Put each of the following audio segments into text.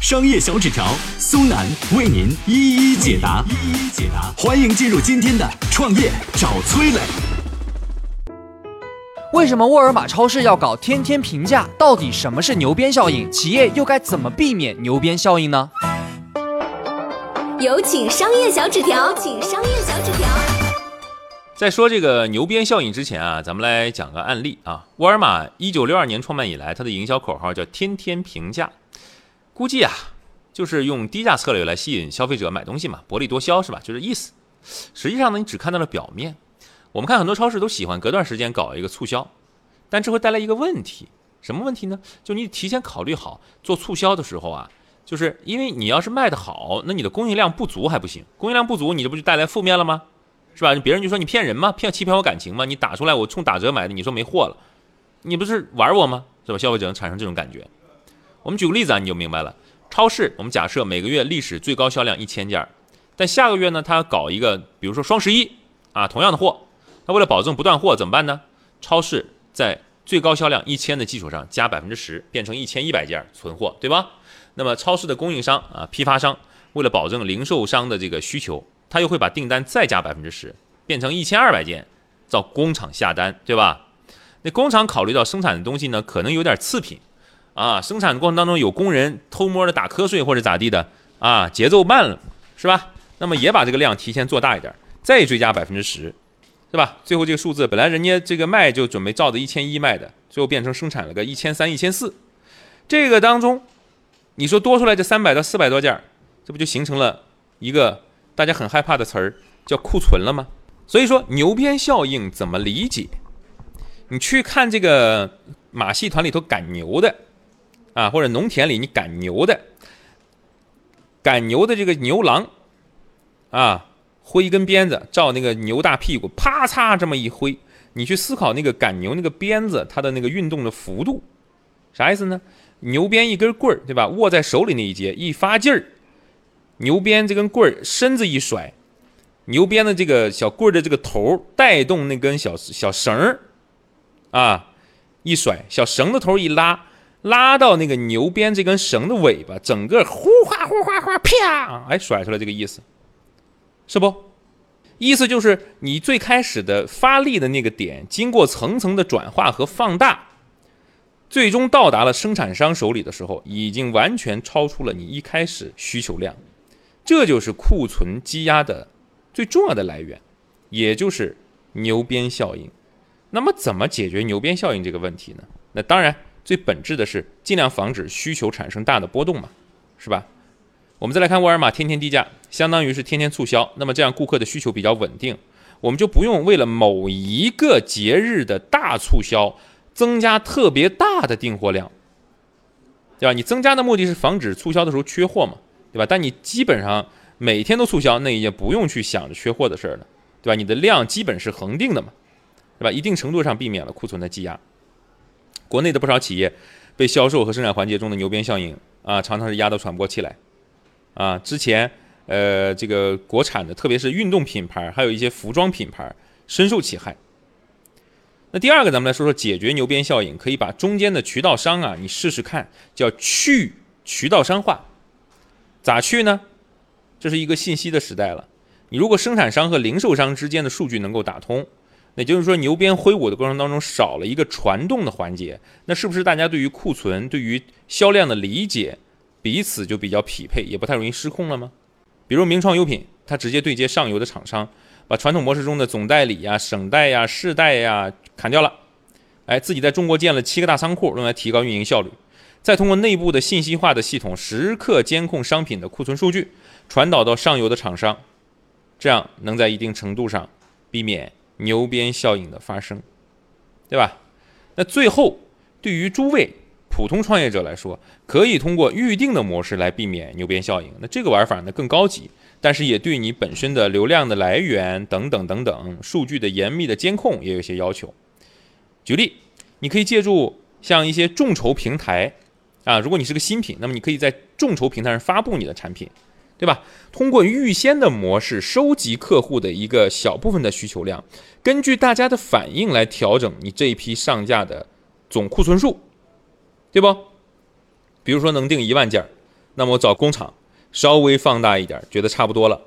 商业小纸条苏南为您一一解答，一一解答。欢迎进入今天的创业找崔磊。为什么沃尔玛超市要搞天天评价？到底什么是牛鞭效应？企业又该怎么避免牛鞭效应呢？有请商业小纸条，请商业小纸条。在说这个牛鞭效应之前啊，咱们来讲个案例啊。沃尔玛一九六二年创办以来，它的营销口号叫“天天评价”，估计啊，就是用低价策略来吸引消费者买东西嘛，薄利多销是吧？就这意思。实际上呢，你只看到了表面。我们看很多超市都喜欢隔段时间搞一个促销，但这会带来一个问题，什么问题呢？就你提前考虑好做促销的时候啊，就是因为你要是卖的好，那你的供应量不足还不行，供应量不足，你这不就带来负面了吗？是吧？别人就说你骗人吗？骗欺骗我感情吗？你打出来我冲打折买的，你说没货了，你不是玩我吗？是吧？消费者能产生这种感觉。我们举个例子啊，你就明白了。超市，我们假设每个月历史最高销量一千件，但下个月呢，他搞一个，比如说双十一啊，同样的货。他为了保证不断货怎么办呢？超市在最高销量一千的基础上加百分之十，变成一千一百件存货，对吧？那么超市的供应商啊，批发商为了保证零售商的这个需求，他又会把订单再加百分之十，变成一千二百件，到工厂下单，对吧？那工厂考虑到生产的东西呢，可能有点次品啊，生产过程当中有工人偷摸的打瞌睡或者咋地的啊，节奏慢了，是吧？那么也把这个量提前做大一点，再追加百分之十。是吧？最后这个数字本来人家这个卖就准备照着一千一卖的，最后变成生产了个一千三、一千四。这个当中，你说多出来这三百到四百多件，这不就形成了一个大家很害怕的词儿，叫库存了吗？所以说牛鞭效应怎么理解？你去看这个马戏团里头赶牛的啊，或者农田里你赶牛的，赶牛的这个牛郎啊。挥一根鞭子，照那个牛大屁股，啪嚓这么一挥，你去思考那个赶牛那个鞭子它的那个运动的幅度，啥意思呢？牛鞭一根棍儿，对吧？握在手里那一节一发劲儿，牛鞭这根棍儿身子一甩，牛鞭的这个小棍儿的这个头带动那根小小绳儿，啊，一甩，小绳子头一拉，拉到那个牛鞭这根绳的尾巴，整个呼哗呼哗哗，啪，哎，甩出来这个意思。是不，意思就是你最开始的发力的那个点，经过层层的转化和放大，最终到达了生产商手里的时候，已经完全超出了你一开始需求量，这就是库存积压的最重要的来源，也就是牛鞭效应。那么，怎么解决牛鞭效应这个问题呢？那当然，最本质的是尽量防止需求产生大的波动嘛，是吧？我们再来看沃尔玛天天低价，相当于是天天促销。那么这样顾客的需求比较稳定，我们就不用为了某一个节日的大促销增加特别大的订货量，对吧？你增加的目的是防止促销的时候缺货嘛，对吧？但你基本上每天都促销，那也不用去想着缺货的事儿了，对吧？你的量基本是恒定的嘛，对吧？一定程度上避免了库存的积压。国内的不少企业被销售和生产环节中的牛鞭效应啊，常常是压得喘不过气来。啊，之前，呃，这个国产的，特别是运动品牌，还有一些服装品牌，深受其害。那第二个，咱们来说说解决牛鞭效应，可以把中间的渠道商啊，你试试看，叫去渠道商化。咋去呢？这是一个信息的时代了。你如果生产商和零售商之间的数据能够打通，也就是说牛鞭挥舞的过程当中少了一个传动的环节，那是不是大家对于库存、对于销量的理解？彼此就比较匹配，也不太容易失控了吗？比如名创优品，它直接对接上游的厂商，把传统模式中的总代理呀、省代呀、市代呀砍掉了，哎，自己在中国建了七个大仓库，用来提高运营效率，再通过内部的信息化的系统，时刻监控商品的库存数据，传导到上游的厂商，这样能在一定程度上避免牛鞭效应的发生，对吧？那最后，对于诸位。普通创业者来说，可以通过预定的模式来避免牛鞭效应。那这个玩法呢更高级，但是也对你本身的流量的来源等等等等数据的严密的监控也有一些要求。举例，你可以借助像一些众筹平台啊，如果你是个新品，那么你可以在众筹平台上发布你的产品。对吧？通过预先的模式收集客户的一个小部分的需求量，根据大家的反应来调整你这一批上架的总库存数，对不？比如说能订一万件，那么我找工厂稍微放大一点，觉得差不多了，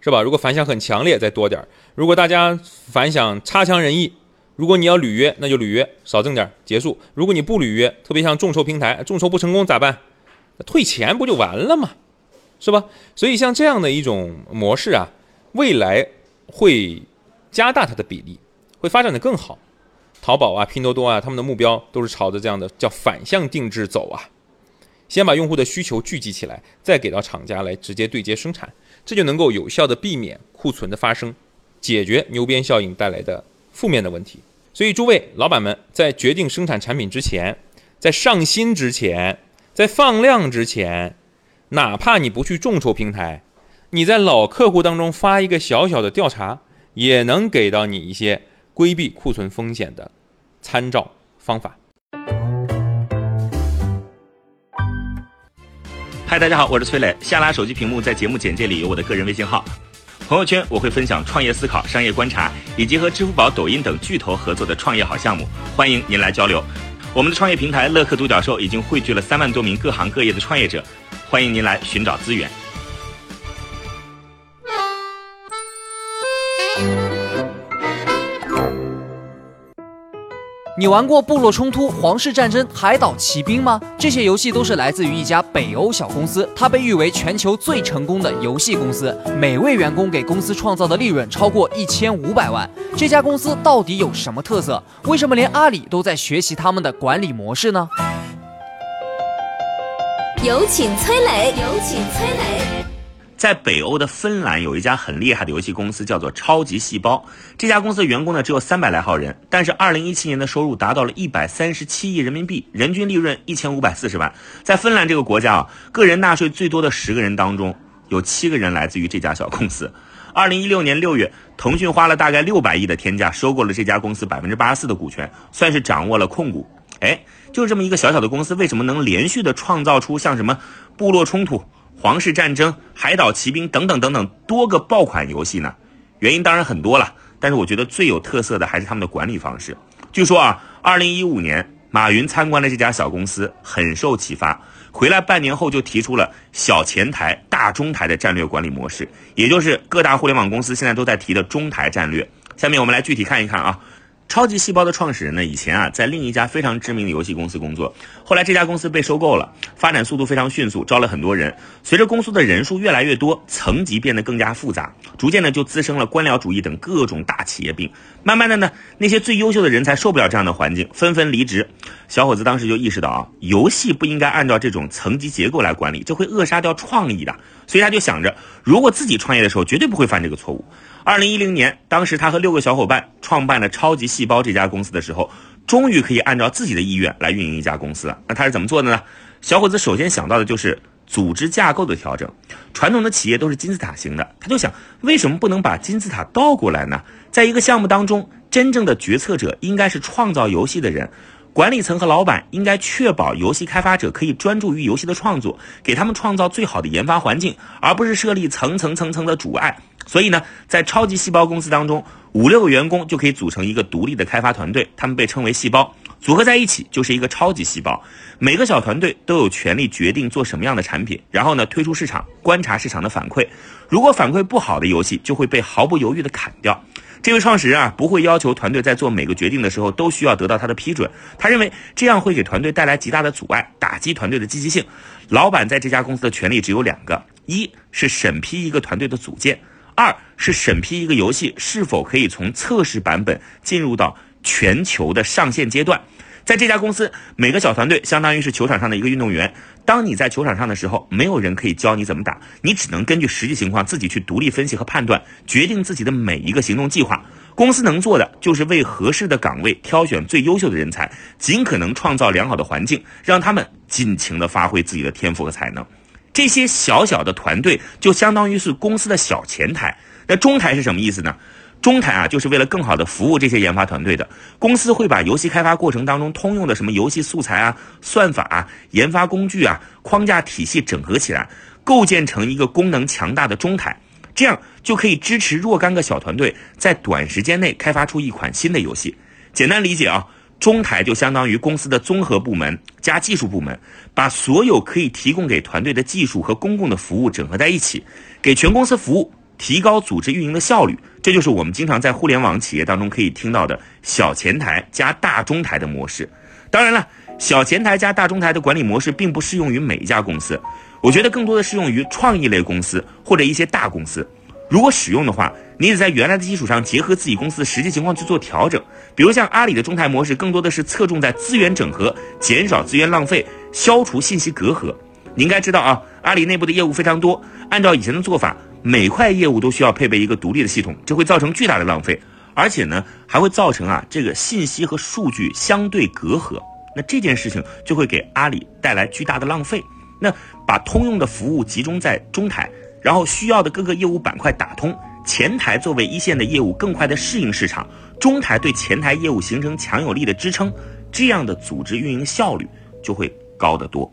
是吧？如果反响很强烈，再多点；如果大家反响差强人意，如果你要履约，那就履约，少挣点，结束。如果你不履约，特别像众筹平台，众筹不成功咋办？退钱不就完了吗？是吧？所以像这样的一种模式啊，未来会加大它的比例，会发展的更好。淘宝啊、拼多多啊，他们的目标都是朝着这样的叫反向定制走啊。先把用户的需求聚集起来，再给到厂家来直接对接生产，这就能够有效的避免库存的发生，解决牛鞭效应带来的负面的问题。所以诸位老板们在决定生产产品之前，在上新之前，在放量之前。哪怕你不去众筹平台，你在老客户当中发一个小小的调查，也能给到你一些规避库存风险的参照方法。嗨，大家好，我是崔磊。下拉手机屏幕，在节目简介里有我的个人微信号。朋友圈我会分享创业思考、商业观察，以及和支付宝、抖音等巨头合作的创业好项目，欢迎您来交流。我们的创业平台乐客独角兽已经汇聚了三万多名各行各业的创业者。欢迎您来寻找资源。你玩过《部落冲突》《皇室战争》《海岛奇兵》吗？这些游戏都是来自于一家北欧小公司，它被誉为全球最成功的游戏公司，每位员工给公司创造的利润超过一千五百万。这家公司到底有什么特色？为什么连阿里都在学习他们的管理模式呢？有请崔磊。有请崔磊。在北欧的芬兰有一家很厉害的游戏公司，叫做超级细胞。这家公司的员工呢只有三百来号人，但是二零一七年的收入达到了一百三十七亿人民币，人均利润一千五百四十万。在芬兰这个国家啊，个人纳税最多的十个人当中，有七个人来自于这家小公司。二零一六年六月，腾讯花了大概六百亿的天价收购了这家公司百分之八十四的股权，算是掌握了控股。哎。就这么一个小小的公司，为什么能连续的创造出像什么部落冲突、皇室战争、海岛奇兵等等等等多个爆款游戏呢？原因当然很多了，但是我觉得最有特色的还是他们的管理方式。据说啊，二零一五年马云参观了这家小公司，很受启发，回来半年后就提出了小前台、大中台的战略管理模式，也就是各大互联网公司现在都在提的中台战略。下面我们来具体看一看啊。超级细胞的创始人呢，以前啊在另一家非常知名的游戏公司工作，后来这家公司被收购了，发展速度非常迅速，招了很多人。随着公司的人数越来越多，层级变得更加复杂，逐渐呢就滋生了官僚主义等各种大企业病。慢慢的呢，那些最优秀的人才受不了这样的环境，纷纷离职。小伙子当时就意识到啊，游戏不应该按照这种层级结构来管理，这会扼杀掉创意的。所以他就想着，如果自己创业的时候，绝对不会犯这个错误。二零一零年，当时他和六个小伙伴创办了超级细胞这家公司的时候，终于可以按照自己的意愿来运营一家公司了。那他是怎么做的呢？小伙子首先想到的就是组织架构的调整。传统的企业都是金字塔型的，他就想，为什么不能把金字塔倒过来呢？在一个项目当中，真正的决策者应该是创造游戏的人，管理层和老板应该确保游戏开发者可以专注于游戏的创作，给他们创造最好的研发环境，而不是设立层层层层的阻碍。所以呢，在超级细胞公司当中，五六个员工就可以组成一个独立的开发团队，他们被称为细胞，组合在一起就是一个超级细胞。每个小团队都有权利决定做什么样的产品，然后呢推出市场，观察市场的反馈。如果反馈不好的游戏，就会被毫不犹豫的砍掉。这位创始人啊，不会要求团队在做每个决定的时候都需要得到他的批准，他认为这样会给团队带来极大的阻碍，打击团队的积极性。老板在这家公司的权利只有两个，一是审批一个团队的组建。二是审批一个游戏是否可以从测试版本进入到全球的上线阶段。在这家公司，每个小团队相当于是球场上的一个运动员。当你在球场上的时候，没有人可以教你怎么打，你只能根据实际情况自己去独立分析和判断，决定自己的每一个行动计划。公司能做的就是为合适的岗位挑选最优秀的人才，尽可能创造良好的环境，让他们尽情的发挥自己的天赋和才能。这些小小的团队就相当于是公司的小前台。那中台是什么意思呢？中台啊，就是为了更好的服务这些研发团队的。公司会把游戏开发过程当中通用的什么游戏素材啊、算法啊、研发工具啊、框架体系整合起来，构建成一个功能强大的中台，这样就可以支持若干个小团队在短时间内开发出一款新的游戏。简单理解啊。中台就相当于公司的综合部门加技术部门，把所有可以提供给团队的技术和公共的服务整合在一起，给全公司服务，提高组织运营的效率。这就是我们经常在互联网企业当中可以听到的小前台加大中台的模式。当然了，小前台加大中台的管理模式并不适用于每一家公司，我觉得更多的适用于创意类公司或者一些大公司。如果使用的话，你得在原来的基础上结合自己公司的实际情况去做调整。比如像阿里的中台模式，更多的是侧重在资源整合、减少资源浪费、消除信息隔阂。你应该知道啊，阿里内部的业务非常多，按照以前的做法，每块业务都需要配备一个独立的系统，这会造成巨大的浪费，而且呢，还会造成啊这个信息和数据相对隔阂。那这件事情就会给阿里带来巨大的浪费。那把通用的服务集中在中台。然后需要的各个业务板块打通，前台作为一线的业务更快的适应市场，中台对前台业务形成强有力的支撑，这样的组织运营效率就会高得多。